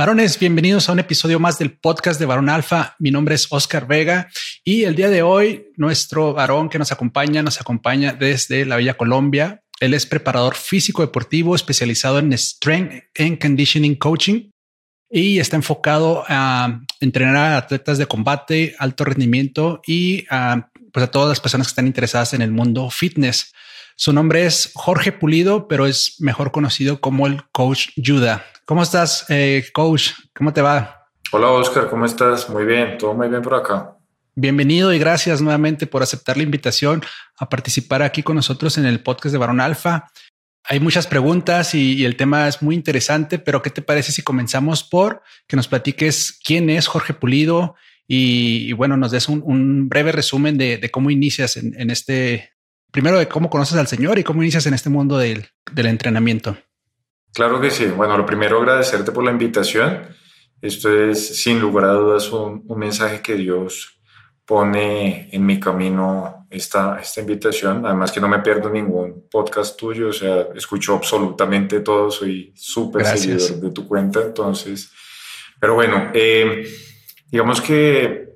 Varones, bienvenidos a un episodio más del podcast de Varón Alfa. Mi nombre es Oscar Vega y el día de hoy nuestro varón que nos acompaña nos acompaña desde la Villa Colombia. Él es preparador físico deportivo especializado en Strength and Conditioning Coaching y está enfocado a entrenar a atletas de combate, alto rendimiento y a, pues a todas las personas que están interesadas en el mundo fitness. Su nombre es Jorge Pulido, pero es mejor conocido como el Coach Judah. ¿Cómo estás, eh, Coach? ¿Cómo te va? Hola, Oscar. ¿Cómo estás? Muy bien. Todo muy bien por acá. Bienvenido y gracias nuevamente por aceptar la invitación a participar aquí con nosotros en el podcast de Barón Alfa. Hay muchas preguntas y, el tema es muy interesante, pero ¿qué te parece si comenzamos por que nos platiques quién es Jorge Pulido y, bueno, nos des un, breve resumen de, cómo inicias en, este, primero de cómo conoces al Señor y cómo inicias en este mundo del, entrenamiento. Claro que sí. Bueno, lo primero agradecerte por la invitación. Esto es sin lugar a dudas un, mensaje que Dios pone en mi camino esta, esta invitación. Además que no me pierdo ningún podcast tuyo, o sea, escucho absolutamente todo, soy súper seguidor de tu cuenta, entonces, pero bueno, eh, digamos que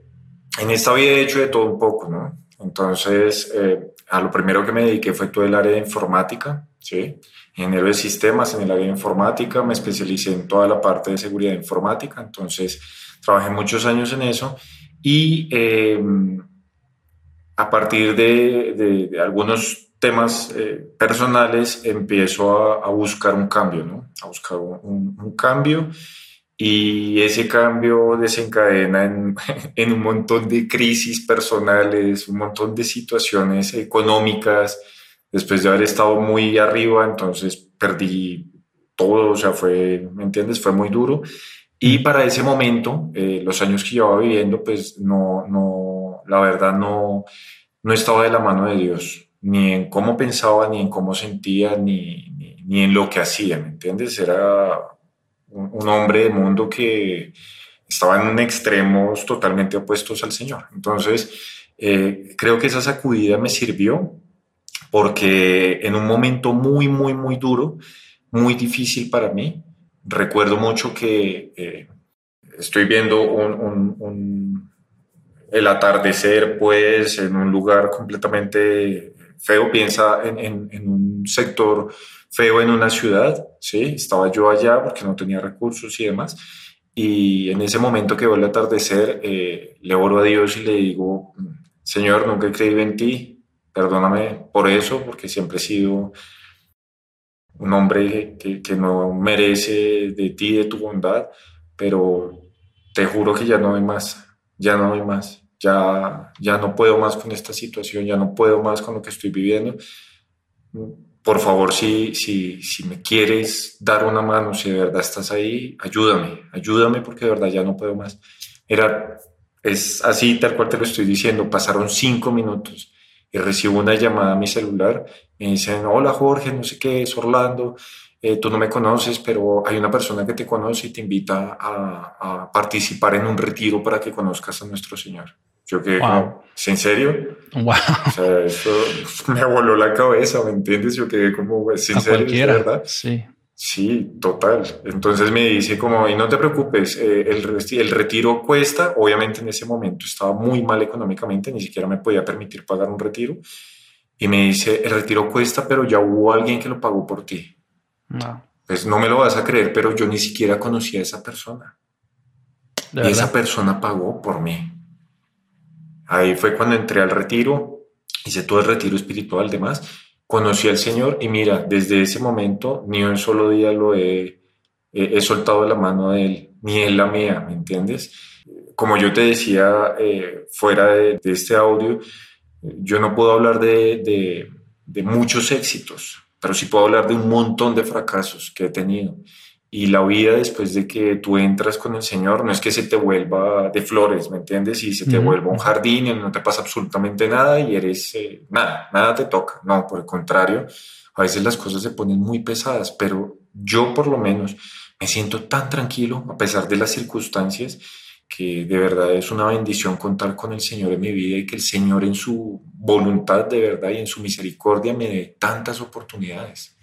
en esta vida he hecho de todo un poco, ¿no? Entonces, eh, a lo primero que me dediqué fue todo el área de informática, ¿sí? Ingeniero de sistemas en el área de informática, me especialicé en toda la parte de seguridad informática, entonces trabajé muchos años en eso y em, a partir de, algunos temas eh, personales empiezo a, buscar un cambio, ¿no? A buscar un, un cambio y ese cambio desencadena en, un montón de crisis personales, un montón de situaciones económicas. Después de haber estado muy arriba, entonces perdí todo, o sea, fue, ¿me entiendes? Fue muy duro. Y para ese momento, eh, los años que llevaba viviendo, pues no, no, la verdad no, no estaba de la mano de Dios, ni en cómo pensaba, ni en cómo sentía, ni, ni, ni en lo que hacía, ¿me entiendes? Era un, hombre de mundo que estaba en extremos totalmente opuestos al Señor. Entonces, eh, creo que esa sacudida me sirvió porque en un momento muy, muy, muy duro, muy difícil para mí, recuerdo mucho que eh, estoy viendo un, el atardecer, pues, en un lugar completamente feo, piensa en, en un sector feo en una ciudad, ¿sí? Estaba yo allá porque no tenía recursos y demás. Y en ese momento que veo el atardecer, eh, le oro a Dios y le digo, Señor, nunca he creído en ti, perdóname por eso, porque siempre he sido un hombre que, que no merece de ti, de tu bondad, pero te juro que ya no hay más, ya no hay más, ya, ya no puedo más con esta situación, ya no puedo más con lo que estoy viviendo por favor, si, si, si me quieres dar una mano, si de verdad estás ahí, ayúdame, ayúdame porque de verdad ya no puedo más. Era, es así tal cual te lo estoy diciendo, pasaron cinco minutos y recibo una llamada a mi celular, me dicen, hola Jorge, no sé qué, es Orlando, eh, tú no me conoces, pero hay una persona que te conoce y te invita a, a participar en un retiro para que conozcas a nuestro Señor. Yo que, ¿en serio? Wow. O sea, eso me voló la cabeza, ¿me entiendes? Yo quedé como, ¿en serio? ¿verdad? Sí. Sí, total. Entonces me dice como, y no te preocupes, eh, el, el retiro cuesta, obviamente en ese momento estaba muy mal económicamente, ni siquiera me podía permitir pagar un retiro. Y me dice, el retiro cuesta, pero ya hubo alguien que lo pagó por ti. No. Pues no me lo vas a creer, pero yo ni siquiera conocía a esa persona. y esa persona pagó por mí. Ahí fue cuando entré al retiro, hice todo el retiro espiritual, demás, conocí al Señor y mira, desde ese momento ni un solo día lo he, he, soltado la mano de Él, ni Él la mía, ¿me entiendes? Como yo te decía eh, fuera de, este audio, yo no puedo hablar de, de, de muchos éxitos, pero sí puedo hablar de un montón de fracasos que he tenido. Y la vida después de que tú entras con el Señor no es que se te vuelva de flores, ¿me entiendes? Y se te vuelva un jardín y no te pasa absolutamente nada y eres eh, nada, nada te toca. No, por el contrario, a veces las cosas se ponen muy pesadas, pero yo por lo menos me siento tan tranquilo a pesar de las circunstancias que de verdad es una bendición contar con el Señor en mi vida y que el Señor en su voluntad de verdad y en su misericordia me dé tantas oportunidades.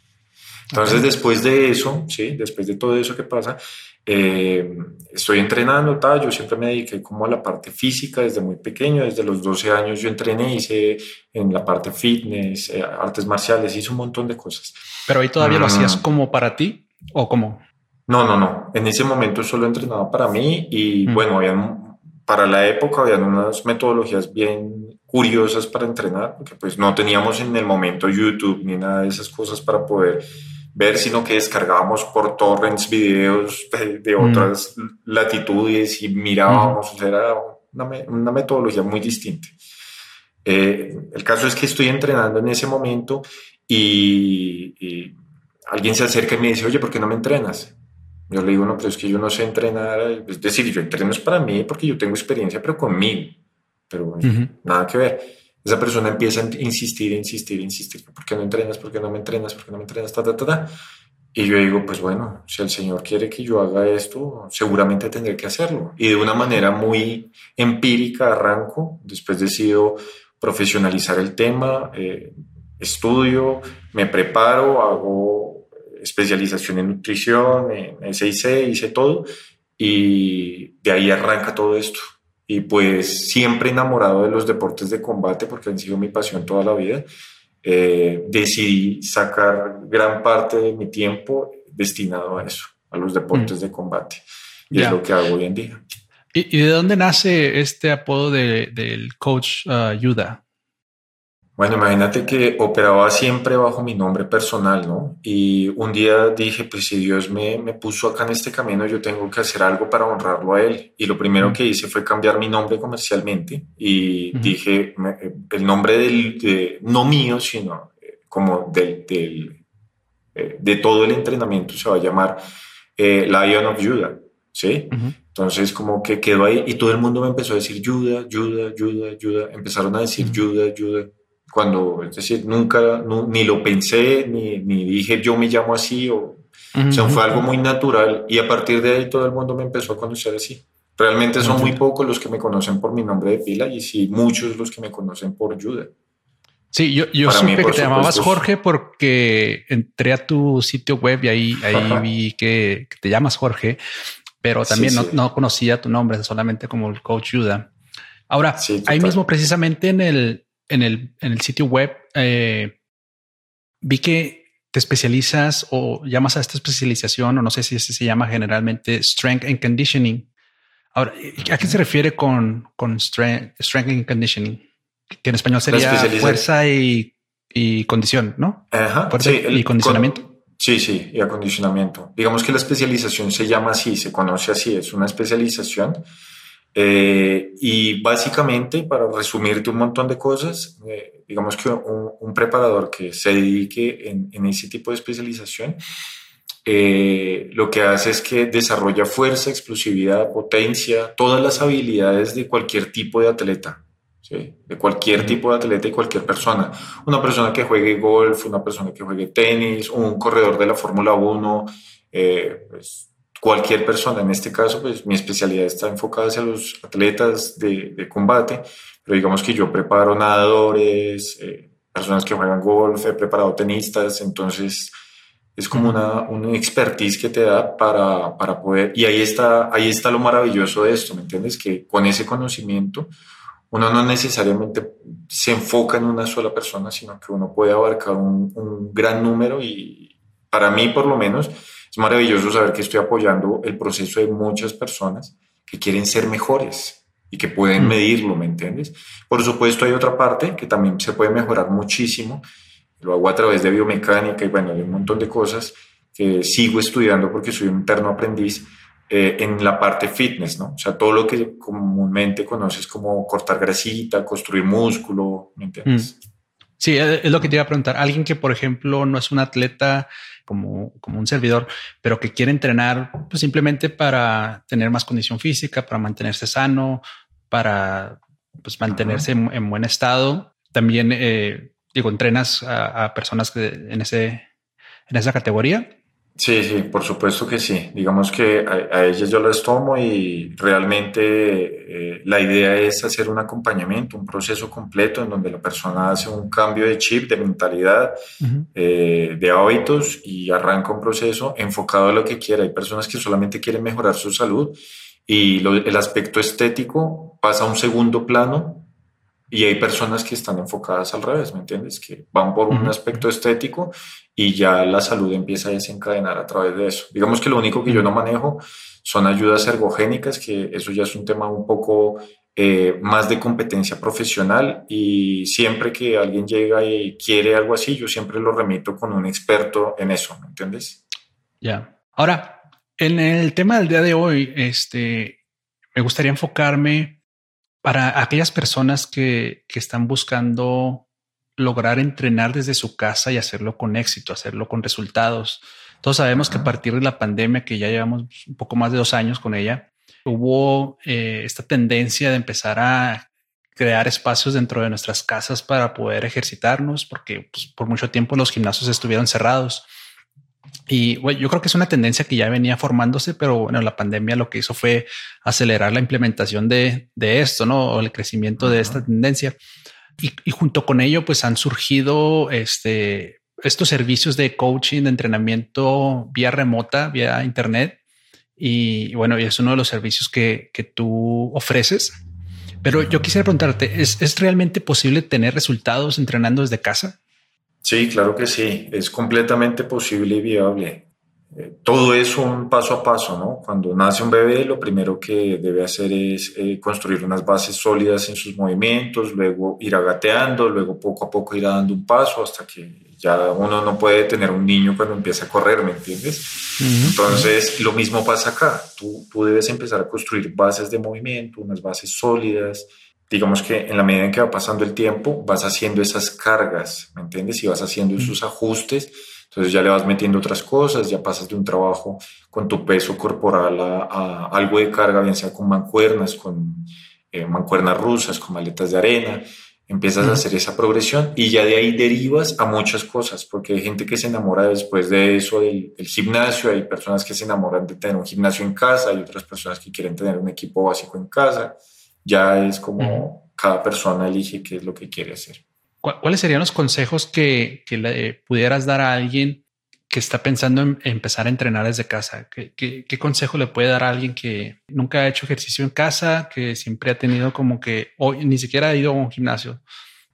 Entonces, después de eso, sí, después de todo eso que pasa, eh, estoy entrenando, tal, yo siempre me dediqué como a la parte física desde muy pequeño, desde los 12 años yo entrené, hice en la parte fitness, eh, artes marciales, hice un montón de cosas. ¿Pero ahí todavía lo hacías mm. como para ti o como? No, no, no, en ese momento solo entrenaba para mí y mm. bueno, habían, para la época habían unas metodologías bien curiosas para entrenar, porque pues no teníamos en el momento YouTube ni nada de esas cosas para poder ver, sino que descargábamos por torrents videos de, mm. otras latitudes y mirábamos, era una, una, metodología muy distinta. Eh, el caso es que estoy entrenando en ese momento y, alguien se acerca y me dice, oye, ¿por qué no me entrenas? Yo le digo, no, pero es que yo no sé entrenar, es decir, yo entreno es para mí porque yo tengo experiencia, pero conmigo, pero nada que ver esa persona empieza a insistir, insistir, insistir, ¿por qué no entrenas? ¿Por qué no me entrenas? ¿Por qué no me entrenas? Ta, ta, ta, Y yo digo, pues bueno, si el Señor quiere que yo haga esto, seguramente tendré que hacerlo. Y de una manera muy empírica arranco, después decido profesionalizar el tema, eh, estudio, me preparo, hago especialización en nutrición, en SIC, hice todo, y de ahí arranca todo esto y pues siempre enamorado de los deportes de combate porque han sido mi pasión toda la vida, eh, decidí sacar gran parte de mi tiempo destinado a eso, a los deportes mm. de combate. Y es lo que hago hoy en día. ¿Y, de dónde nace este apodo del coach uh, Yuda? Bueno, imagínate que operaba siempre bajo mi nombre personal, ¿no? Y un día dije, pues si Dios me, me puso acá en este camino, yo tengo que hacer algo para honrarlo a Él. Y lo primero que hice fue cambiar mi nombre comercialmente y dije, el nombre del, no mío, sino eh, como del, del eh, de todo el entrenamiento se va a llamar eh, Lion of Judah, ¿sí? Entonces como que quedó ahí y todo el mundo me empezó a decir Judah, Judah, Judah, Judah. Empezaron a decir Judah, Judah cuando, es decir, nunca, ni lo pensé, ni, ni, dije yo me llamo así, o, o sea, fue algo muy natural y a partir de ahí todo el mundo me empezó a conocer así. Realmente son muy pocos los que me conocen por mi nombre de pila y sí muchos los que me conocen por Judah. Sí, yo, yo supe que te llamabas Jorge porque entré a tu sitio web y ahí, ahí vi que, te llamas Jorge, pero también no, no, conocía tu nombre, solamente como el coach Judah. Ahora, ahí mismo precisamente en el, en el, en el sitio web eh, vi que te especializas o llamas a esta especialización, o no sé si se llama generalmente Strength and Conditioning. Ahora, ¿a qué se refiere con, con strength, and Conditioning? Que en español sería fuerza y, y, condición, ¿no? Ajá, y condicionamiento. sí, sí, y acondicionamiento. Digamos que la especialización se llama así, se conoce así, es una especialización eh, y básicamente, para resumirte un montón de cosas, eh, digamos que un, preparador que se dedique en, ese tipo de especialización, eh, lo que hace es que desarrolla fuerza, explosividad, potencia, todas las habilidades de cualquier tipo de atleta. de cualquier tipo de atleta y cualquier persona. Una persona que juegue golf, una persona que juegue tenis, un corredor de la Fórmula 1, pues, cualquier persona. En este caso, pues mi especialidad está enfocada hacia los atletas de, combate, pero digamos que yo preparo nadadores, eh, personas que juegan golf, he preparado tenistas, entonces es como una, una expertise que te da para, para, poder, y ahí está, ahí está lo maravilloso de esto, ¿me entiendes? Que con ese conocimiento uno no necesariamente se enfoca en una sola persona, sino que uno puede abarcar un, un gran número y para mí por lo menos, es maravilloso saber que estoy apoyando el proceso de muchas personas que quieren ser mejores y que pueden mm. medirlo, ¿me entiendes? Por supuesto hay otra parte que también se puede mejorar muchísimo. Lo hago a través de biomecánica y bueno, de un montón de cosas que sigo estudiando porque soy un eterno aprendiz eh, en la parte fitness, ¿no? O sea, todo lo que comúnmente conoces como cortar grasita, construir músculo, ¿me entiendes? Mm. Sí, es lo que te iba a preguntar. Alguien que, por ejemplo, no es un atleta como, como un servidor, pero que quiere entrenar pues simplemente para tener más condición física, para mantenerse sano, para pues, mantenerse en, buen estado. También, eh, digo, entrenas a, personas que en, ese, en esa categoría. Sí, sí, por supuesto que sí. Digamos que a, ellas yo las tomo y realmente eh, la idea es hacer un acompañamiento, un proceso completo en donde la persona hace un cambio de chip, de mentalidad, eh, de hábitos y arranca un proceso enfocado a lo que quiera. Hay personas que solamente quieren mejorar su salud y el aspecto estético pasa a un segundo plano y hay personas que están enfocadas al revés, ¿me entiendes? Que van por un aspecto estético y ya la salud empieza a desencadenar a través de eso. Digamos que lo único que yo no manejo son ayudas ergogénicas, que eso ya es un tema un poco eh, más de competencia profesional y siempre que alguien llega y quiere algo así, yo siempre lo remito con un experto en eso, ¿me entiendes? Ya. Ahora, en el tema del día de hoy, este, me gustaría enfocarme para aquellas personas que, están buscando lograr entrenar desde su casa y hacerlo con éxito, hacerlo con resultados. Todos sabemos que a partir de la pandemia, que ya llevamos un poco más de dos años con ella, hubo eh, esta tendencia de empezar a crear espacios dentro de nuestras casas para poder ejercitarnos, porque pues, por mucho tiempo los gimnasios estuvieron cerrados. Y bueno, yo creo que es una tendencia que ya venía formándose, pero bueno, la pandemia lo que hizo fue acelerar la implementación de, de esto, ¿no? O el crecimiento de esta tendencia. Y, y, junto con ello, pues han surgido este, estos servicios de coaching, de entrenamiento vía remota, vía internet. Y bueno, y es uno de los servicios que, que tú ofreces. Pero yo quisiera preguntarte, ¿es, ¿es realmente posible tener resultados entrenando desde casa? Sí, claro que sí, es completamente posible y viable. Eh, todo es un paso a paso, ¿no? Cuando nace un bebé, lo primero que debe hacer es eh, construir unas bases sólidas en sus movimientos, luego ir agateando, luego poco a poco ir dando un paso hasta que ya uno no puede tener un niño cuando empieza a correr, ¿me entiendes? Entonces, lo mismo pasa acá. Tú, tú debes empezar a construir bases de movimiento, unas bases sólidas, digamos que en la medida en que va pasando el tiempo, vas haciendo esas cargas, ¿me entiendes? Y vas haciendo esos ajustes, entonces ya le vas metiendo otras cosas, ya pasas de un trabajo con tu peso corporal a, algo de carga, bien sea con mancuernas, con eh, mancuernas rusas, con maletas de arena, empiezas a hacer esa progresión y ya de ahí derivas a muchas cosas, porque hay gente que se enamora después de eso del, del, gimnasio, hay personas que se enamoran de tener un gimnasio en casa, hay otras personas que quieren tener un equipo básico en casa, ya es como cada persona elige qué es lo que quiere hacer. ¿Cuáles serían los consejos que, le pudieras dar a alguien que está pensando en empezar a entrenar desde casa? ¿Qué, consejo le puede dar a alguien que nunca ha hecho ejercicio en casa, que siempre ha tenido como que, o ni siquiera ha ido a un gimnasio?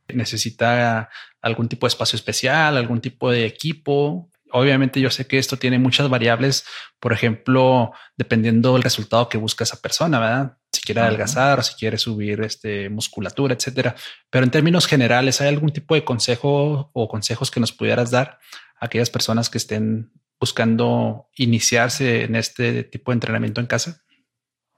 Necesita algún tipo de espacio especial, algún tipo de equipo. Obviamente yo sé que esto tiene muchas variables, por ejemplo, dependiendo del resultado que busca esa persona, ¿verdad? Si quiere adelgazar o si quiere subir este, musculatura, etcétera. Pero en términos generales, ¿hay algún tipo de consejo o consejos que nos pudieras dar a aquellas personas que estén buscando iniciarse en este tipo de entrenamiento en casa?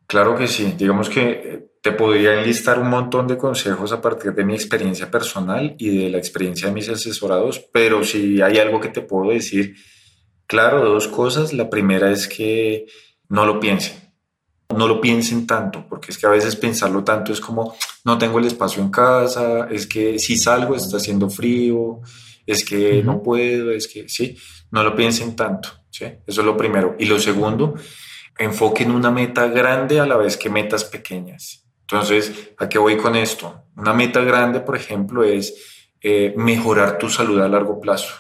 Claro que sí. Digamos que eh, te podría enlistar un montón de consejos a partir de mi experiencia personal y de la experiencia de mis asesorados, pero si hay algo que te puedo decir, claro, dos cosas. La primera es que no lo piensen no lo piensen tanto, porque es que a veces pensarlo tanto es como, no tengo el espacio en casa, es que si salgo está haciendo frío, es que no puedo, es que sí, no lo piensen tanto, ¿sí? Eso es lo primero. Y lo segundo, enfoquen una meta grande a la vez que metas pequeñas. Entonces, ¿a qué voy con esto? Una meta grande, por ejemplo, es eh, mejorar tu salud a largo plazo.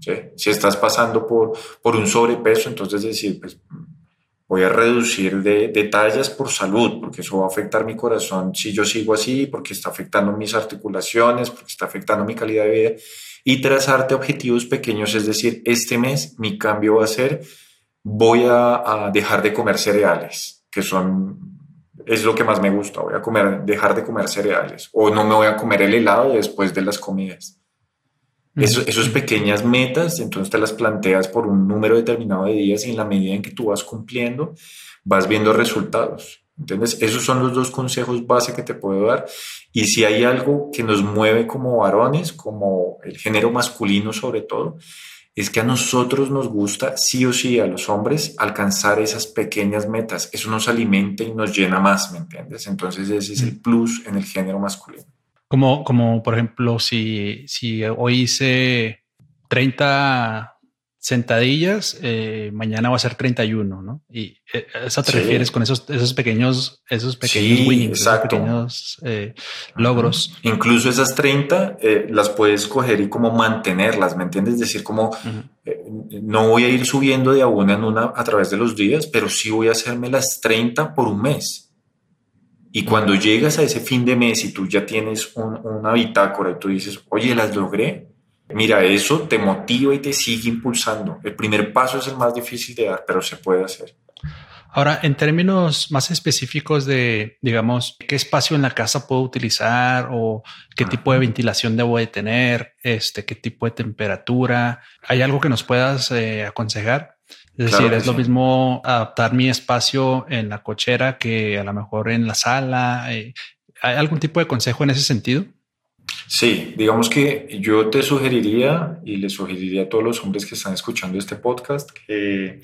¿sí? Si estás pasando por, por un sobrepeso, entonces decir, pues voy a reducir de, de, tallas por salud, porque eso va a afectar mi corazón si yo sigo así, porque está afectando mis articulaciones, porque está afectando mi calidad de vida, y trazarte objetivos pequeños, es decir, este mes mi cambio va a ser, voy a, a dejar de comer cereales, que son es lo que más me gusta, voy a comer, dejar de comer cereales, o no me voy a comer el helado después de las comidas. Eso, esas pequeñas metas, entonces te las planteas por un número determinado de días y en la medida en que tú vas cumpliendo, vas viendo resultados. ¿Entiendes? Esos son los dos consejos base que te puedo dar. Y si hay algo que nos mueve como varones, como el género masculino sobre todo, es que a nosotros nos gusta, sí o sí, a los hombres, alcanzar esas pequeñas metas. Eso nos alimenta y nos llena más, ¿me entiendes? Entonces ese es el plus en el género masculino. Como, como por ejemplo, si, si hoy hice 30 sentadillas, eh, mañana va a ser 31, ¿no? Y eh, eso te refieres con esos, esos pequeños, esos pequeños winnings, esos pequeños eh, logros. Incluso esas 30 las puedes coger y como mantenerlas, ¿me entiendes? Es decir, como no voy a ir subiendo de a una en una a través de los días, pero sí voy a hacerme las 30 por un mes. Y cuando llegas a ese fin de mes y tú ya tienes un, una bitácora y tú dices, oye, las logré, Mira, eso te motiva y te sigue impulsando. El primer paso es el más difícil de dar, pero se puede hacer. Ahora, en términos más específicos de, digamos, qué espacio en la casa puedo utilizar o qué tipo de ventilación debo de tener, este, qué tipo de temperatura, ¿hay algo que nos puedas eh, aconsejar? Es decir, es lo mismo adaptar mi espacio en la cochera que a lo mejor en la sala. Eh, ¿Hay algún tipo de consejo en ese sentido? Sí, digamos que yo te sugeriría y le sugeriría a todos los hombres que están escuchando este podcast que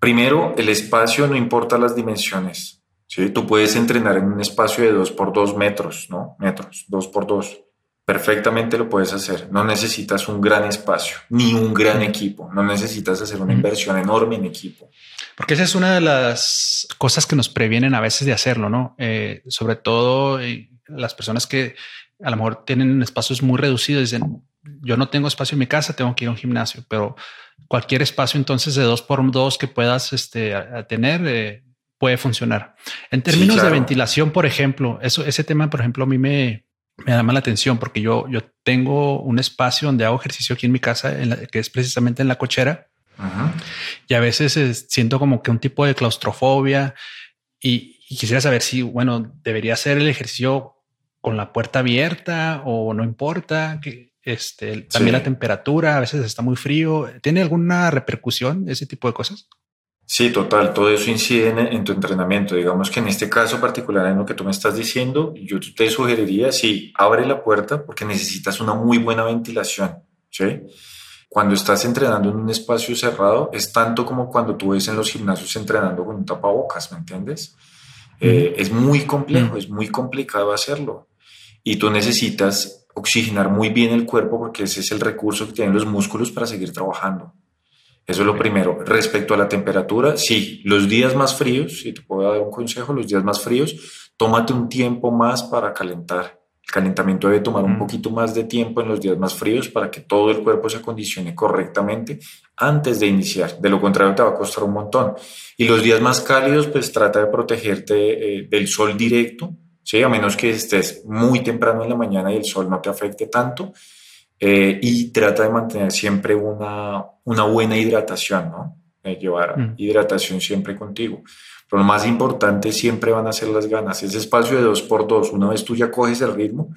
primero el espacio no importa las dimensiones. ¿sí? Tú puedes entrenar en un espacio de 2 por 2 metros, ¿no? Metros, 2 por 2. Perfectamente lo puedes hacer. No necesitas un gran espacio ni un gran equipo. No necesitas hacer una inversión enorme en equipo. Porque esa es una de las cosas que nos previenen a veces de hacerlo, ¿no? Eh, sobre todo eh, las personas que a lo mejor tienen espacios muy reducidos, dicen, yo no tengo espacio en mi casa, tengo que ir a un gimnasio, pero cualquier espacio entonces de dos por dos que puedas este, tener eh, puede funcionar. En términos de ventilación, por ejemplo, eso, ese tema, por ejemplo, a mí me, me llama la atención porque yo, yo tengo un espacio donde hago ejercicio aquí en mi casa, en que es precisamente en la cochera. Y a veces eh, siento como que un tipo de claustrofobia y, y quisiera saber si, bueno, debería hacer el ejercicio con la puerta abierta o no importa que este, también la temperatura a veces está muy frío. ¿Tiene alguna repercusión ese tipo de cosas? Sí, total. Todo eso incide en, tu entrenamiento. Digamos que en este caso particular, en lo que tú me estás diciendo, yo te sugeriría, sí, abre la puerta porque necesitas una muy buena ventilación. ¿sí? Cuando estás entrenando en un espacio cerrado, es tanto como cuando tú ves en los gimnasios entrenando con un tapabocas, ¿me entiendes? Eh, es muy complejo, es muy complicado hacerlo. Y tú necesitas oxigenar muy bien el cuerpo porque ese es el recurso que tienen los músculos para seguir trabajando. Eso es lo primero. Respecto a la temperatura, sí, los días más fríos, si te puedo dar un consejo, los días más fríos, tómate un tiempo más para calentar. El calentamiento debe tomar un poquito más de tiempo en los días más fríos para que todo el cuerpo se acondicione correctamente antes de iniciar. De lo contrario, te va a costar un montón. Y los días más cálidos, pues trata de protegerte eh, del sol directo, ¿sí? a menos que estés muy temprano en la mañana y el sol no te afecte tanto. Eh, y trata de mantener siempre una, una buena hidratación, ¿no? llevar mm. hidratación siempre contigo. Pero lo más importante siempre van a ser las ganas. Ese espacio de dos por dos, una vez tú ya coges el ritmo,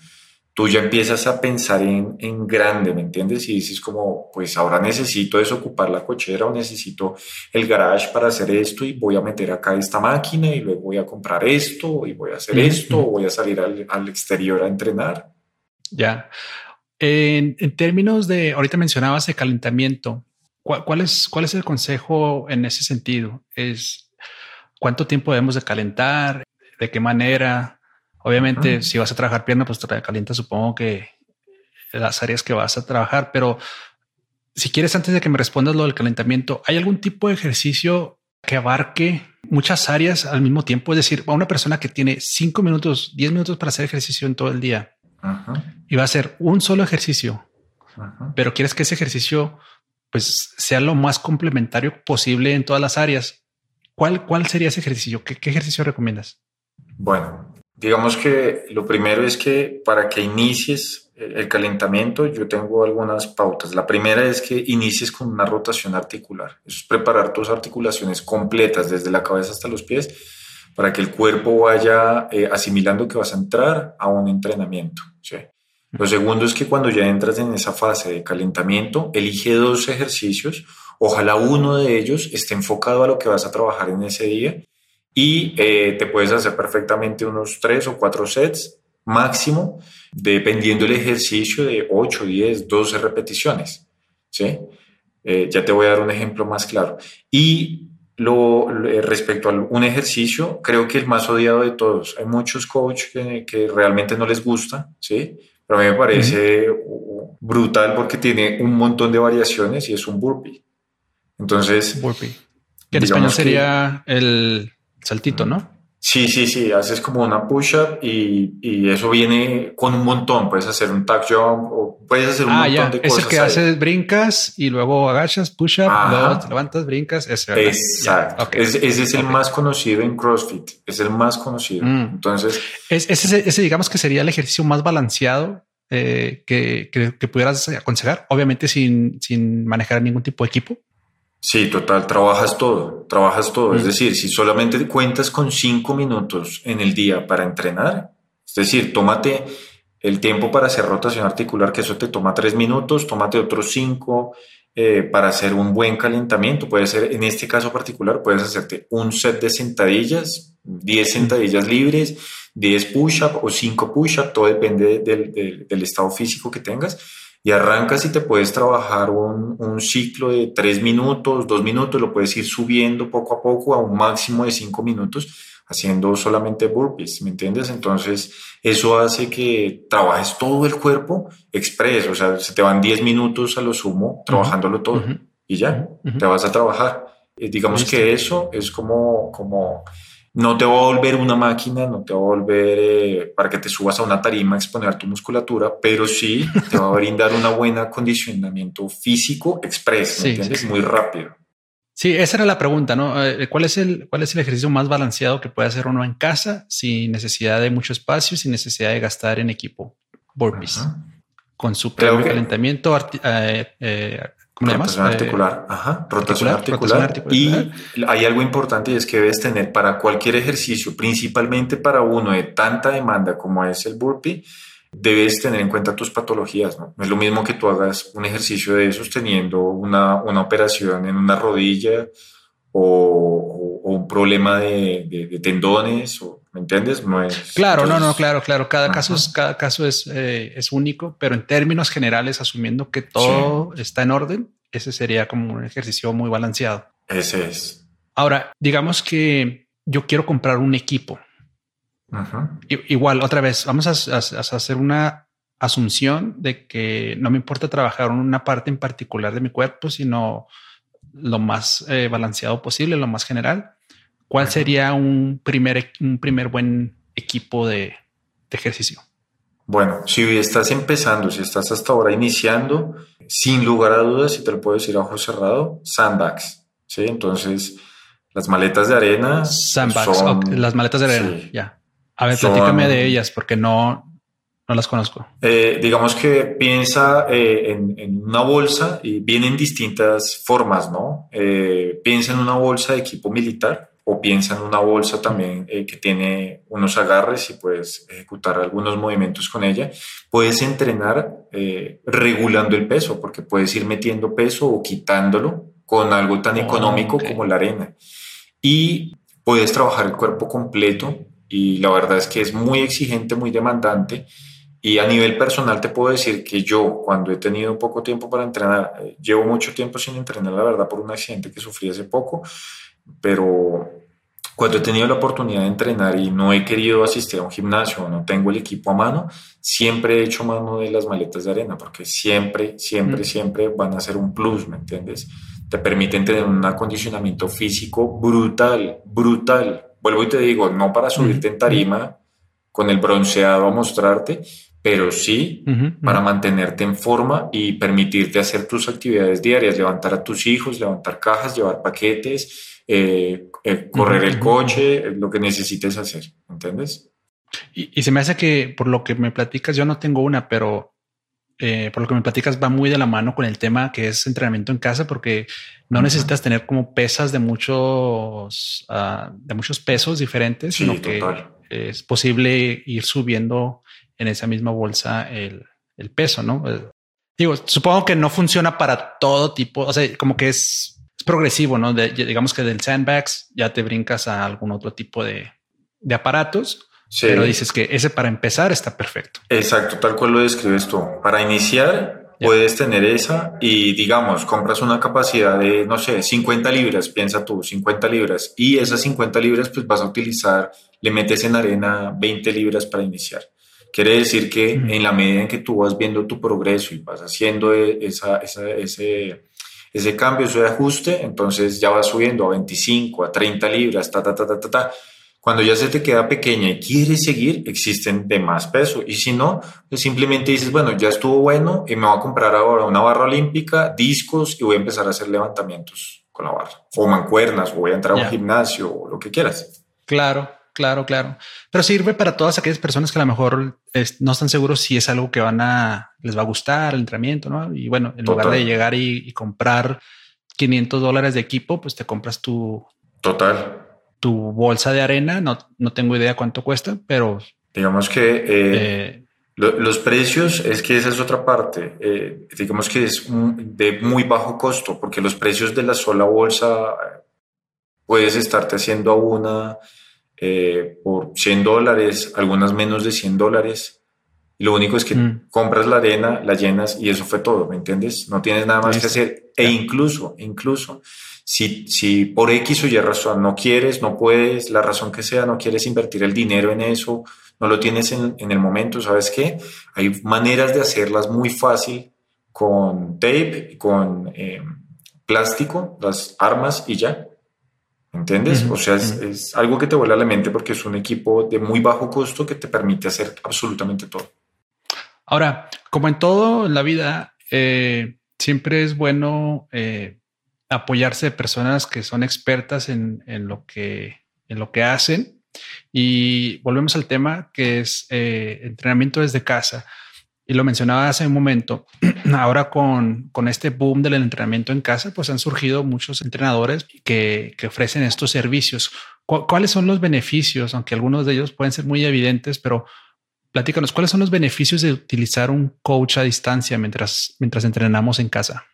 tú ya empiezas a pensar en, en, grande, ¿me entiendes? Y dices como, pues ahora necesito desocupar la cochera o necesito el garage para hacer esto y voy a meter acá esta máquina y luego voy a comprar esto y voy a hacer esto o voy a salir al, al exterior a entrenar. Ya. En, en, términos de, ahorita mencionabas de calentamiento, ¿cuál, cuál, es, ¿cuál es el consejo en ese sentido? Es cuánto tiempo debemos de calentar, de qué manera. Obviamente, si vas a trabajar pierna, pues te calienta, supongo que las áreas que vas a trabajar, pero si quieres, antes de que me respondas lo del calentamiento, ¿hay algún tipo de ejercicio que abarque muchas áreas al mismo tiempo? Es decir, a una persona que tiene cinco minutos, diez minutos para hacer ejercicio en todo el día y va a hacer un solo ejercicio, pero quieres que ese ejercicio pues sea lo más complementario posible en todas las áreas. ¿Cuál, ¿Cuál sería ese ejercicio? ¿Qué, ejercicio recomiendas? Bueno, digamos que lo primero es que para que inicies el calentamiento, yo tengo algunas pautas. La primera es que inicies con una rotación articular. Eso es preparar tus articulaciones completas, desde la cabeza hasta los pies, para que el cuerpo vaya eh, asimilando que vas a entrar a un entrenamiento. Lo segundo es que cuando ya entras en esa fase de calentamiento, elige dos ejercicios Ojalá uno de ellos esté enfocado a lo que vas a trabajar en ese día y eh, te puedes hacer perfectamente unos tres o cuatro sets máximo, dependiendo del ejercicio de 8, 10, 12 repeticiones. ¿sí? Eh, ya te voy a dar un ejemplo más claro. Y lo, respecto a un ejercicio, creo que el más odiado de todos. Hay muchos coaches que, realmente no les gusta, ¿sí? Pero a mí me parece brutal porque tiene un montón de variaciones y es un burpee. Entonces... Burpee. Que en español sería el saltito, ¿no? Sí, sí, sí, haces como una push-up y, y, eso viene con un montón. Puedes hacer un tag jump o puedes hacer un ah, montón de cosas. Es el que haces brincas y luego agachas, push-up, luego te levantas, brincas. Ese, Exacto. ese es el más conocido en CrossFit. Es el más conocido. Mm. Entonces, es, ese, ese, digamos que sería el ejercicio más balanceado eh, que, que, que, pudieras aconsejar, obviamente sin, sin manejar ningún tipo de equipo. Sí, total, trabajas todo, trabajas todo. Es mm. decir, si solamente cuentas con cinco minutos en el día para entrenar, es decir, tómate el tiempo para hacer rotación articular, que eso te toma tres minutos, tómate otros cinco eh, para hacer un buen calentamiento. Puede ser, en este caso particular, puedes hacerte un set de sentadillas, 10 mm. sentadillas libres, 10 push-up o 5 push-up, todo depende del, del estado físico que tengas y arrancas y te puedes trabajar un, un, ciclo de tres minutos, dos minutos, lo puedes ir subiendo poco a poco a un máximo de cinco minutos haciendo solamente burpees, ¿me entiendes? Entonces, eso hace que trabajes todo el cuerpo expreso, o sea, se te van diez minutos a lo sumo trabajándolo todo y ya, te vas a trabajar. Eh, digamos que eso es como, como no te va a volver una máquina, no te va a volver eh, para que te subas a una tarima a exponer tu musculatura, pero sí te va a brindar un buen acondicionamiento físico expreso, ¿entiendes? Muy rápido. Sí, esa era la pregunta, ¿no? Eh, ¿Cuál es el, cuál es el ejercicio más balanceado que puede hacer uno en casa sin necesidad de mucho espacio, sin necesidad de gastar en equipo? Burpees. Con su previo calentamiento, eh, rotación articular. Ajá, rotación articular. Y hay algo importante y es que debes tener para cualquier ejercicio, principalmente para uno de tanta demanda como es el burpee, debes tener en cuenta tus patologías. No, es lo mismo que tú hagas un ejercicio de esos teniendo una, una operación en una rodilla o, un problema de, tendones o ¿Me entiendes? No es, claro, no, no, claro, claro. Cada caso es, cada caso es, eh, es único, pero en términos generales, asumiendo que todo está en orden, ese sería como un ejercicio muy balanceado. Ese es. Ahora, digamos que yo quiero comprar un equipo. Igual, otra vez, vamos a, hacer una asunción de que no me importa trabajar en una parte en particular de mi cuerpo, sino lo más eh, balanceado posible, lo más general. ¿Cuál sería un primer, un primer buen equipo de, ejercicio? Bueno, si estás empezando, si estás hasta ahora iniciando, sin lugar a dudas, si te lo puedo decir a ojo cerrado, sandbags. Sí, entonces las maletas de arena. Sandbags, las maletas de arena, ya. A ver, platícame de ellas porque no, no las conozco. Eh, digamos que piensa eh, en, una bolsa y vienen distintas formas, ¿no? Eh, piensa en una bolsa de equipo militar o piensa en una bolsa también eh, que tiene unos agarres y puedes ejecutar algunos movimientos con ella. Puedes entrenar eh, regulando el peso, porque puedes ir metiendo peso o quitándolo con algo tan económico como la arena. Y puedes trabajar el cuerpo completo y la verdad es que es muy exigente, muy demandante. Y a nivel personal te puedo decir que yo, cuando he tenido poco tiempo para entrenar, eh, llevo mucho tiempo sin entrenar, la verdad, por un accidente que sufrí hace poco, pero cuando he tenido la oportunidad de entrenar y no he querido asistir a un gimnasio o no tengo el equipo a mano, siempre he hecho mano de las maletas de arena, porque siempre, siempre, mm. siempre van a ser un plus, ¿me entiendes? Te permiten tener un acondicionamiento físico brutal, brutal. Vuelvo y te digo, no para subirte en tarima con el bronceado a mostrarte, pero sí para mantenerte en forma y permitirte hacer tus actividades diarias, levantar a tus hijos, levantar cajas, llevar paquetes, eh, eh, correr el coche, lo que necesites hacer, ¿entiendes? Y, se me hace que por lo que me platicas, yo no tengo una, pero eh, por lo que me platicas va muy de la mano con el tema que es entrenamiento en casa, porque no necesitas tener como pesas de muchos, uh, de muchos pesos diferentes, sino que es posible ir subiendo en esa misma bolsa el, el peso, ¿no? Digo, supongo que no funciona para todo tipo, o sea, como que es es progresivo, ¿no? digamos que del sandbags ya te brincas a algún otro tipo de, de aparatos. Pero dices que ese para empezar está perfecto. Exacto, tal cual lo describes tú. Para iniciar, puedes tener esa y digamos, compras una capacidad de, no sé, 50 libras, piensa tú, 50 libras, y esas 50 libras pues vas a utilizar, le metes en arena 20 libras para iniciar. Quiere decir que en la medida en que tú vas viendo tu progreso y vas haciendo e, esa, ese, ese cambio, ese ajuste, entonces ya vas subiendo a 25, a 30 libras, ta, ta, ta, ta, ta, ta cuando ya se te queda pequeña y quieres seguir, existen de más peso. Y si no, pues simplemente dices, bueno, ya estuvo bueno y me voy a comprar ahora una barra olímpica, discos y voy a empezar a hacer levantamientos con la barra. O mancuernas, o voy a entrar a un gimnasio, o lo que quieras. Claro, claro, claro. Pero sirve para todas aquellas personas que a lo mejor no están seguros si es algo que van a, les va a gustar el entrenamiento, ¿no? Y bueno, en lugar de llegar y, y comprar 500 dólares de equipo, pues te compras tu... Total tu bolsa de arena, no, no tengo idea cuánto cuesta, pero... Digamos que eh, eh, los precios, es que esa es otra parte, eh, digamos que es de muy bajo costo, porque los precios de la sola bolsa puedes estarte haciendo a una por 100 dólares, algunas menos de 100 dólares. Lo único es que mm. compras la arena, la llenas y eso fue todo, ¿me entiendes? No tienes nada más que hacer. E incluso, incluso, si, si por X o Y razón no quieres, no puedes, la razón que sea, no quieres invertir el dinero en eso, no lo tienes en, en el momento, ¿sabes qué? Hay maneras de hacerlas muy fácil con tape, con eh, plástico, las armas y ya. ¿Entiendes? o sea, es, algo que te vuela a la mente porque es un equipo de muy bajo costo que te permite hacer absolutamente todo. Ahora, como en todo en la vida, eh, siempre es bueno eh, apoyarse de personas que son expertas en, lo, que, en lo que hacen. Y volvemos al tema que es eh, entrenamiento desde casa. Y lo mencionaba hace un momento, ahora con, con, este boom del entrenamiento en casa, pues han surgido muchos entrenadores que, que ofrecen estos servicios. ¿Cuáles son los beneficios? Aunque algunos de ellos pueden ser muy evidentes, pero platícanos, ¿cuáles son los beneficios de utilizar un coach a distancia mientras, mientras entrenamos en casa?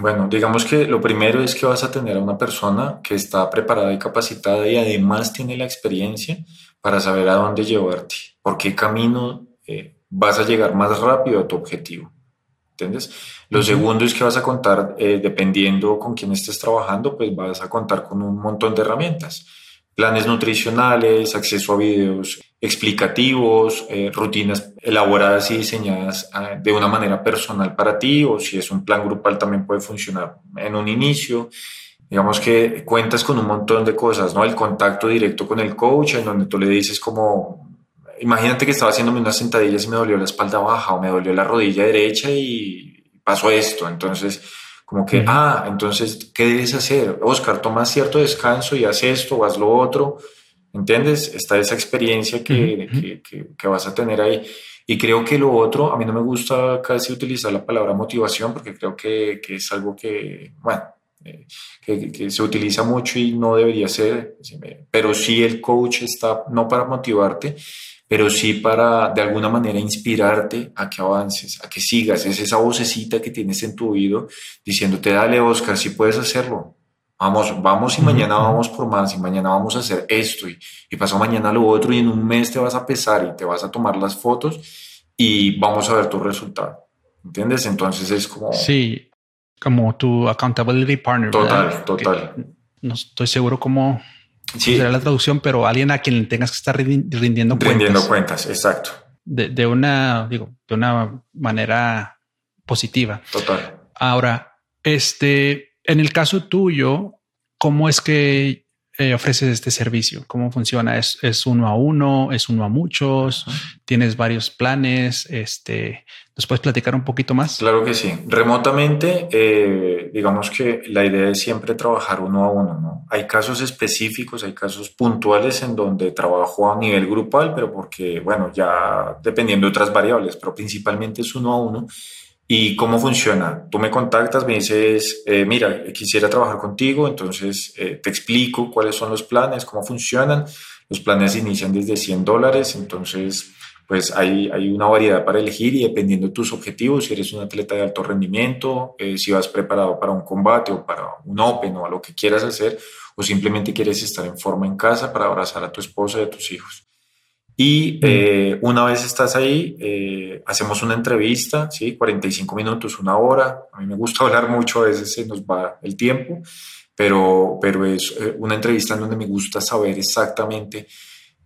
Bueno, digamos que lo primero es que vas a tener a una persona que está preparada y capacitada y además tiene la experiencia para saber a dónde llevarte, por qué camino eh, vas a llegar más rápido a tu objetivo. ¿Entiendes? Lo segundo es que vas a contar, eh, dependiendo con quién estés trabajando, pues vas a contar con un montón de herramientas planes nutricionales, acceso a videos explicativos, eh, rutinas elaboradas y diseñadas ah, de una manera personal para ti o si es un plan grupal también puede funcionar en un inicio. Digamos que cuentas con un montón de cosas, ¿no? El contacto directo con el coach en donde tú le dices como, imagínate que estaba haciéndome unas sentadillas y me dolió la espalda baja o me dolió la rodilla derecha y pasó esto. Entonces, como que, ah, entonces, ¿qué debes hacer? Oscar, toma cierto descanso y haz esto o haz lo otro. ¿Entiendes? Está esa experiencia que, que, que, vas a tener ahí. Y creo que lo otro, a mí no me gusta casi utilizar la palabra motivación porque creo que, es algo que, bueno, eh, que, se utiliza mucho y no debería ser, pero sí el coach está no para motivarte, pero sí para de alguna manera inspirarte a que avances, a que sigas. Es esa vocecita que tienes en tu oído diciéndote, dale Oscar, si puedes hacerlo. Vamos, vamos y mañana vamos por más y mañana vamos a hacer esto y, y pasado mañana lo otro y en un mes te vas a pesar y te vas a tomar las fotos y vamos a ver tu resultado. ¿Entiendes? Entonces es como... Sí, como tu accountability partner. Total, total. no estoy seguro cómo sí. será la traducción, pero alguien a quien tengas que estar rindiendo, rindiendo cuentas. Rindiendo cuentas, exacto. De, de, una, digo, de una manera positiva. Total. Ahora, este, en el caso tuyo, ¿cómo es que eh, ofreces este servicio? ¿Cómo funciona? ¿Es, ¿Es, uno a uno? ¿Es uno a muchos? ¿Tienes varios planes? Este, ¿Nos puedes platicar un poquito más? Claro que sí. Remotamente, eh, digamos que la idea es siempre trabajar uno a uno. ¿no? Hay casos específicos, hay casos puntuales en donde trabajo a nivel grupal, pero porque, bueno, ya dependiendo de otras variables, pero principalmente es uno a uno. ¿Y cómo funciona? Tú me contactas, me dices, eh, mira, quisiera trabajar contigo, entonces eh, te explico cuáles son los planes, cómo funcionan. Los planes inician desde 100 dólares, entonces pues hay, hay una variedad para elegir y dependiendo de tus objetivos, si eres un atleta de alto rendimiento, eh, si vas preparado para un combate o para un Open o a lo que quieras hacer, o simplemente quieres estar en forma en casa para abrazar a tu esposa y a tus hijos. Y eh, una vez estás ahí, eh, hacemos una entrevista, ¿sí? 45 minutos, una hora. A mí me gusta hablar mucho, a veces se nos va el tiempo, pero, pero es una entrevista en donde me gusta saber exactamente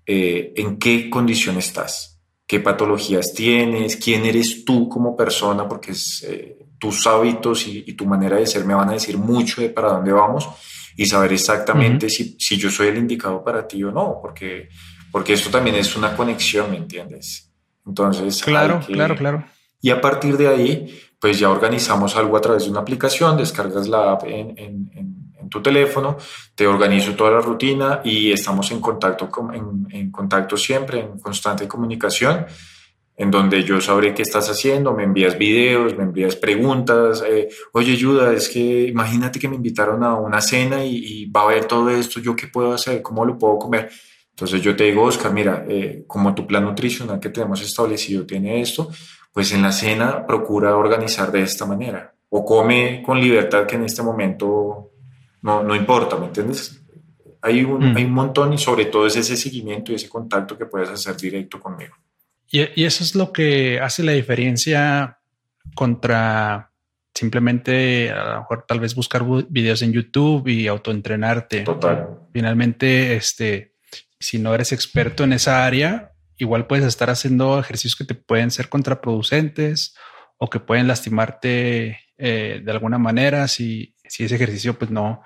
en qué condición estás qué patologías tienes, quién eres tú como persona, porque es, eh, tus hábitos y, tu manera de ser me van a decir mucho de para dónde vamos y saber exactamente si, si, yo soy el indicado para ti o no, porque, porque esto también es una conexión, ¿me entiendes? Entonces, claro, claro, claro. Y a partir de ahí, pues ya organizamos algo a través de una aplicación, descargas la app en, en tu teléfono, te organizo toda la rutina y estamos en contacto, en, en contacto siempre, en constante comunicación, en donde yo sabré qué estás haciendo, me envías videos, me envías preguntas, eh, oye, ayuda, es que imagínate que me invitaron a una cena y, va a haber todo esto, ¿yo qué puedo hacer? ¿Cómo lo puedo comer? Entonces yo te digo, Oscar, mira, eh, como tu plan nutricional que tenemos establecido tiene esto, pues en la cena procura organizar de esta manera o come con libertad que en este momento no, no importa, ¿me entiendes? Hay un, mm. hay un montón y sobre todo es ese seguimiento y ese contacto que puedes hacer directo conmigo. Y, y eso es lo que hace la diferencia contra simplemente a lo mejor tal vez buscar videos en YouTube y autoentrenarte. Total. Finalmente, este, si no eres experto en esa área, igual puedes estar haciendo ejercicios que te pueden ser contraproducentes o que pueden lastimarte eh, de alguna manera si, si ese ejercicio pues no,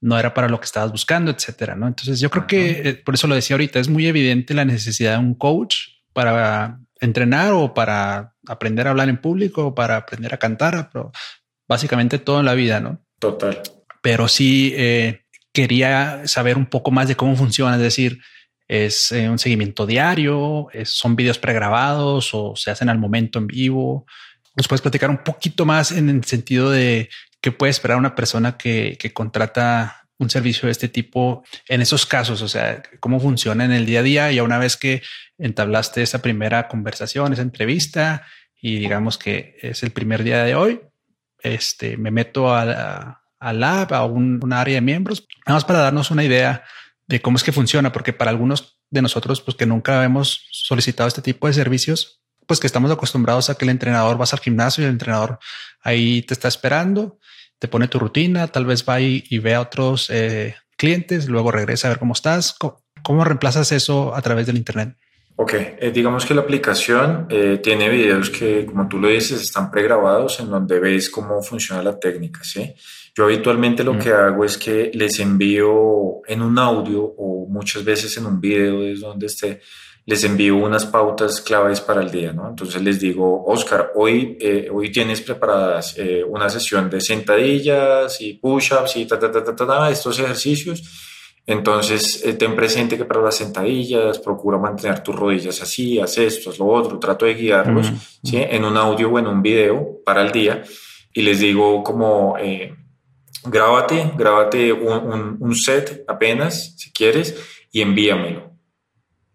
no era para lo que estabas buscando, etcétera, ¿no? Entonces yo creo que eh, por eso lo decía ahorita, es muy evidente la necesidad de un coach para entrenar o para aprender a hablar en público o para aprender a cantar, pero básicamente todo en la vida, ¿no? Total. Pero sí eh, quería saber un poco más de cómo funciona, es decir, es eh, un seguimiento diario, son videos pregrabados o se hacen al momento en vivo. ¿Nos puedes platicar un poquito más en el sentido de ¿Qué puede esperar una persona que, contrata un servicio de este tipo en esos casos? O sea, cómo funciona en el día a día y una vez que entablaste esa primera conversación, esa entrevista y digamos que es el primer día de hoy, este, me meto a la, lab, a un, área de miembros, vamos para darnos una idea de cómo es que funciona, porque para algunos de nosotros, pues que nunca hemos solicitado este tipo de servicios, pues que estamos acostumbrados a que el entrenador vas al gimnasio y el entrenador ahí te está esperando te pone tu rutina, tal vez va y, ve a otros eh, clientes, luego regresa a ver cómo estás. ¿Cómo, reemplazas eso a través del Internet? Ok, eh, digamos que la aplicación eh, tiene videos que, como tú lo dices, están pregrabados en donde ves cómo funciona la técnica, ¿sí? Yo habitualmente lo que hago es que les envío en un audio o muchas veces en un video desde donde esté, les envío unas pautas claves para el día, ¿no? Entonces les digo, Oscar, hoy, eh, hoy tienes preparadas eh, una sesión de sentadillas y push-ups y ta, ta, ta, ta, ta, estos ejercicios. Entonces, eh, ten presente que para las sentadillas procura mantener tus rodillas así, haz esto, haz lo otro, trato de guiarlos ¿sí? en un audio o en un video para el día y les digo como, grábate, grábate un, un set apenas, si quieres, y envíamelo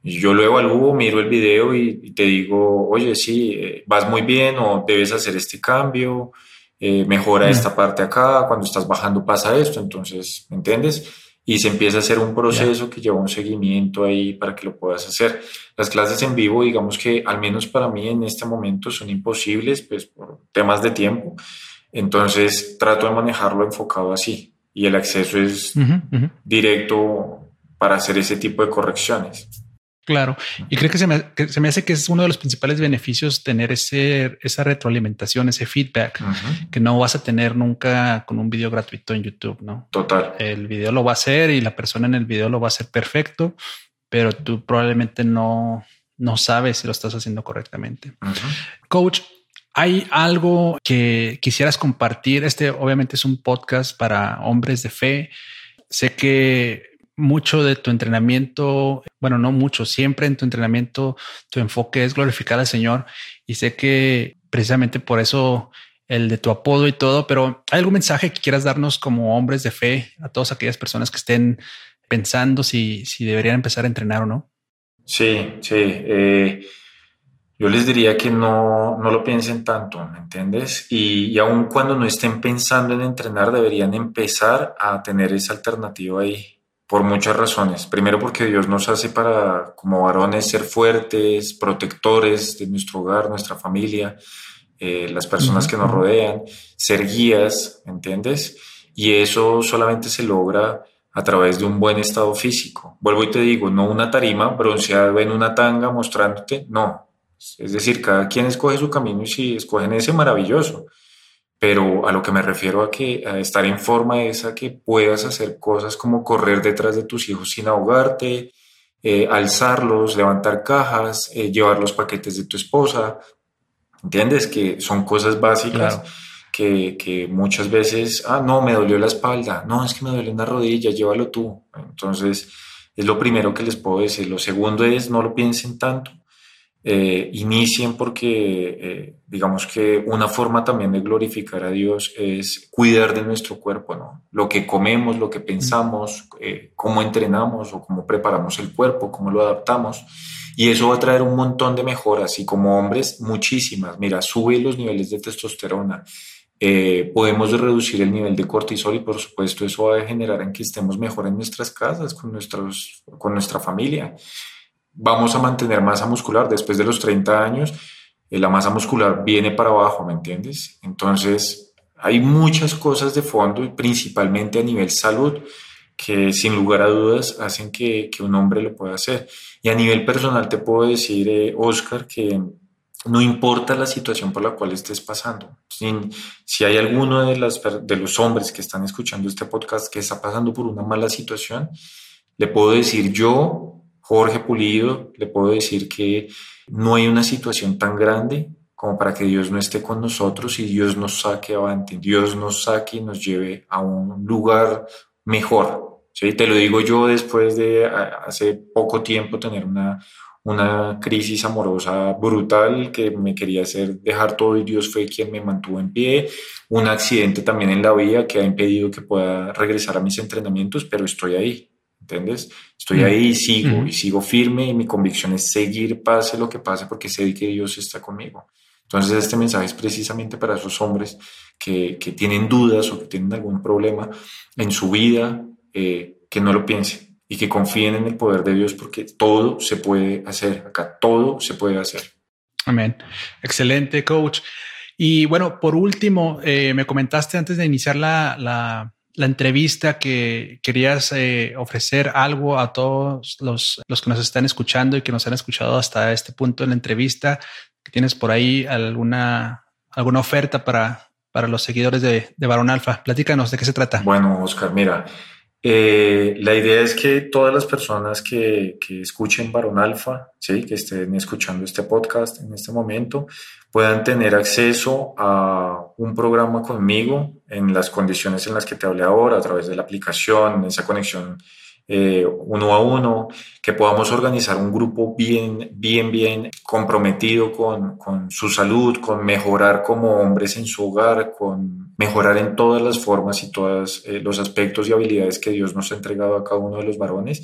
yo lo evalúo, miro el video y, te digo, oye, sí, eh, vas muy bien o debes hacer este cambio, eh, mejora esta parte acá, cuando estás bajando pasa esto, entonces, ¿me entiendes? Y se empieza a hacer un proceso que lleva un seguimiento ahí para que lo puedas hacer. Las clases en vivo, digamos que al menos para mí en este momento son imposibles, pues por temas de tiempo. Entonces trato de manejarlo enfocado así y el acceso es directo para hacer ese tipo de correcciones. Claro, y creo que se, me, se me hace que es uno de los principales beneficios tener ese, esa retroalimentación, ese feedback que no vas a tener nunca con un video gratuito en YouTube, ¿no? Total. El video lo va a hacer y la persona en el video lo va a hacer perfecto, pero tú probablemente no, no sabes si lo estás haciendo correctamente. Coach, ¿hay algo que quisieras compartir? Este obviamente es un podcast para hombres de fe. Sé que mucho de tu entrenamiento, bueno, no mucho, siempre en tu entrenamiento tu enfoque es glorificar al Señor y sé que precisamente por eso el de tu apodo y todo, pero ¿hay algún mensaje que quieras darnos como hombres de fe a todas aquellas personas que estén pensando si, si deberían empezar a entrenar o no? Sí, sí. Eh, Yo les diría que no, no lo piensen tanto, ¿me entiendes? Y, y aun cuando no estén pensando en entrenar, deberían empezar a tener esa alternativa ahí por muchas razones. Primero porque Dios nos hace para, como varones, ser fuertes, protectores de nuestro hogar, nuestra familia, eh, las personas que nos rodean, ser guías, ¿entiendes? Y eso solamente se logra a través de un buen estado físico. Vuelvo y te digo, no una tarima bronceada en una tanga mostrándote, no. Es decir, cada quien escoge su camino y si escogen ese maravilloso pero a lo que me refiero a que estar en forma es a que puedas hacer cosas como correr detrás de tus hijos sin ahogarte, eh, alzarlos, levantar cajas, eh, llevar los paquetes de tu esposa. ¿Entiendes? Que son cosas básicas que, que, muchas veces, ah, no, me dolió la espalda, no, es que me duele una rodilla, llévalo tú. Entonces, es lo primero que les puedo decir. Lo segundo es, no lo piensen tanto eh, inicien porque eh, digamos que una forma también de glorificar a Dios es cuidar de nuestro cuerpo, ¿no? Lo que comemos, lo que pensamos, eh, cómo entrenamos o cómo preparamos el cuerpo, cómo lo adaptamos. Y eso va a traer un montón de mejoras y como hombres muchísimas. Mira, sube los niveles de testosterona, podemos reducir el nivel de cortisol y por supuesto eso va a generar en que estemos mejor en nuestras casas, con, nuestros, con nuestra familia vamos a mantener masa muscular después de los 30 años, eh, la masa muscular viene para abajo, ¿me entiendes? Entonces, hay muchas cosas de fondo y principalmente a nivel salud que sin lugar a dudas hacen que, un hombre lo pueda hacer. Y a nivel personal te puedo decir, eh, Oscar, que no importa la situación por la cual estés pasando. Si, si hay alguno de los hombres que están escuchando este podcast que está pasando por una mala situación, le puedo decir yo Jorge Pulido, le puedo decir que no hay una situación tan grande como para que Dios no esté con nosotros y Dios nos saque avante, Dios nos saque y nos lleve a un lugar mejor. ¿sí? Te lo digo yo después de hace poco tiempo tener una, una crisis amorosa brutal que me quería hacer dejar todo y Dios fue quien me mantuvo en pie. Un accidente también en la vida que ha impedido que pueda regresar a mis entrenamientos, pero estoy ahí. ¿Entiendes? Estoy ahí y sigo, y sigo firme y mi convicción es seguir pase lo que pase porque sé que Dios está conmigo. Entonces este mensaje es precisamente para esos hombres que, que tienen dudas o que tienen algún problema en su vida, eh, que no lo piensen y que confíen en el poder de Dios porque todo se puede hacer, acá todo se puede hacer. Amén. Excelente, coach. Y bueno, por último, eh, me comentaste antes de iniciar la, la, la entrevista que querías eh, ofrecer algo a todos los, los, que nos están escuchando y que nos han escuchado hasta este punto en la entrevista. ¿Tienes por ahí alguna, alguna oferta para, para los seguidores de, de Barón Alfa? Platícanos de qué se trata. Bueno, Oscar, mira, eh, la idea es que todas las personas que, escuchen Barón Alfa, ¿sí? que estén escuchando este podcast en este momento, puedan tener acceso a un programa conmigo en las condiciones en las que te hablé ahora, a través de la aplicación, esa conexión eh, uno a uno, que podamos organizar un grupo bien, bien, bien comprometido con, su salud, con mejorar como hombres en su hogar, con mejorar en todas las formas y todos eh, los aspectos y habilidades que Dios nos ha entregado a cada uno de los varones,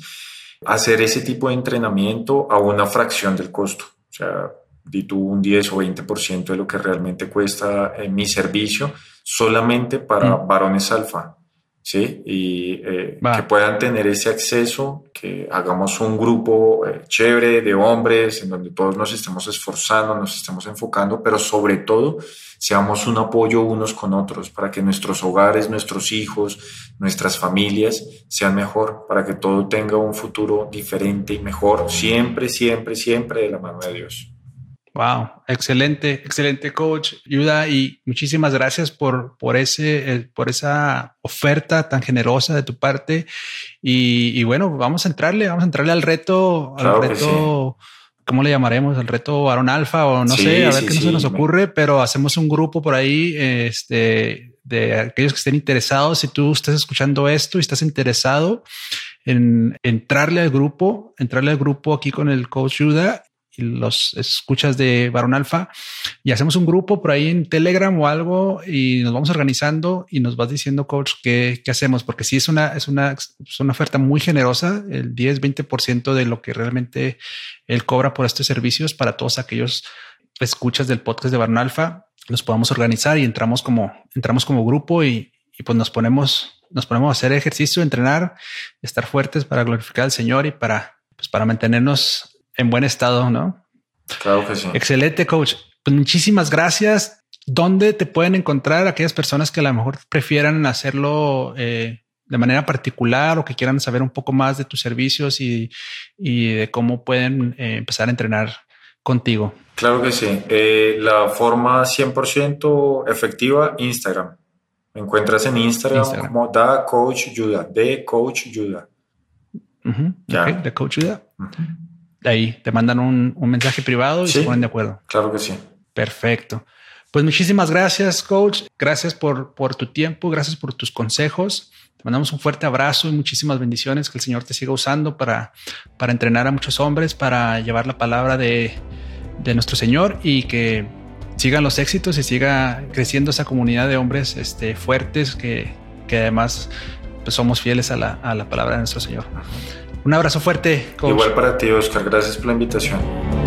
hacer ese tipo de entrenamiento a una fracción del costo. O sea, di tú un 10 o 20% de lo que realmente cuesta en mi servicio solamente para mm. varones alfa. ¿Sí? Y eh, que puedan tener ese acceso, que hagamos un grupo eh, chévere de hombres en donde todos nos estemos esforzando, nos estemos enfocando, pero sobre todo seamos un apoyo unos con otros para que nuestros hogares, nuestros hijos, nuestras familias sean mejor, para que todo tenga un futuro diferente y mejor, siempre, siempre, siempre de la mano de Dios. Wow, excelente, excelente coach, Yuda, y muchísimas gracias por, por ese, por esa oferta tan generosa de tu parte. Y, bueno, vamos a entrarle, vamos a entrarle al reto, al reto, ¿cómo le llamaremos? El reto varón alfa o no sé, a ver qué no se nos ocurre, pero hacemos un grupo por ahí, este, de aquellos que estén interesados. Si tú estás escuchando esto y estás interesado en entrarle al grupo, entrarle al grupo aquí con el coach Yuda los escuchas de Barón Alfa y hacemos un grupo por ahí en Telegram o algo y nos vamos organizando y nos vas diciendo, coach, qué, qué hacemos, porque sí es una, es una, es una oferta muy generosa, el 10, 20% de lo que realmente él cobra por estos servicios para todos aquellos escuchas del podcast de Barón Alfa, los podamos organizar y entramos como, entramos como grupo y, y pues nos ponemos, nos ponemos a hacer ejercicio, entrenar, estar fuertes para glorificar al Señor y para, pues para mantenernos en buen estado, ¿no? Claro que sí. Excelente, coach. Pues muchísimas gracias. ¿Dónde te pueden encontrar aquellas personas que a lo mejor prefieran hacerlo eh, de manera particular o que quieran saber un poco más de tus servicios y, de cómo pueden eh, empezar a entrenar contigo? Claro que sí. Eh, la forma 100% efectiva, Instagram. Me encuentras en Instagram, como Da Coach Yuda, de Coach Yuda. ya. de Coach Yuda ahí te mandan un, mensaje privado y se ponen de acuerdo. Claro que sí. Perfecto. Pues muchísimas gracias, coach. Gracias por, por tu tiempo, gracias por tus consejos. Te mandamos un fuerte abrazo y muchísimas bendiciones. Que el Señor te siga usando para, para entrenar a muchos hombres, para llevar la palabra de, nuestro Señor y que sigan los éxitos y siga creciendo esa comunidad de hombres este, fuertes que, además pues, somos fieles a la, a la palabra de nuestro Señor. Un abrazo fuerte. Igual para ti, Oscar. Gracias por la invitación.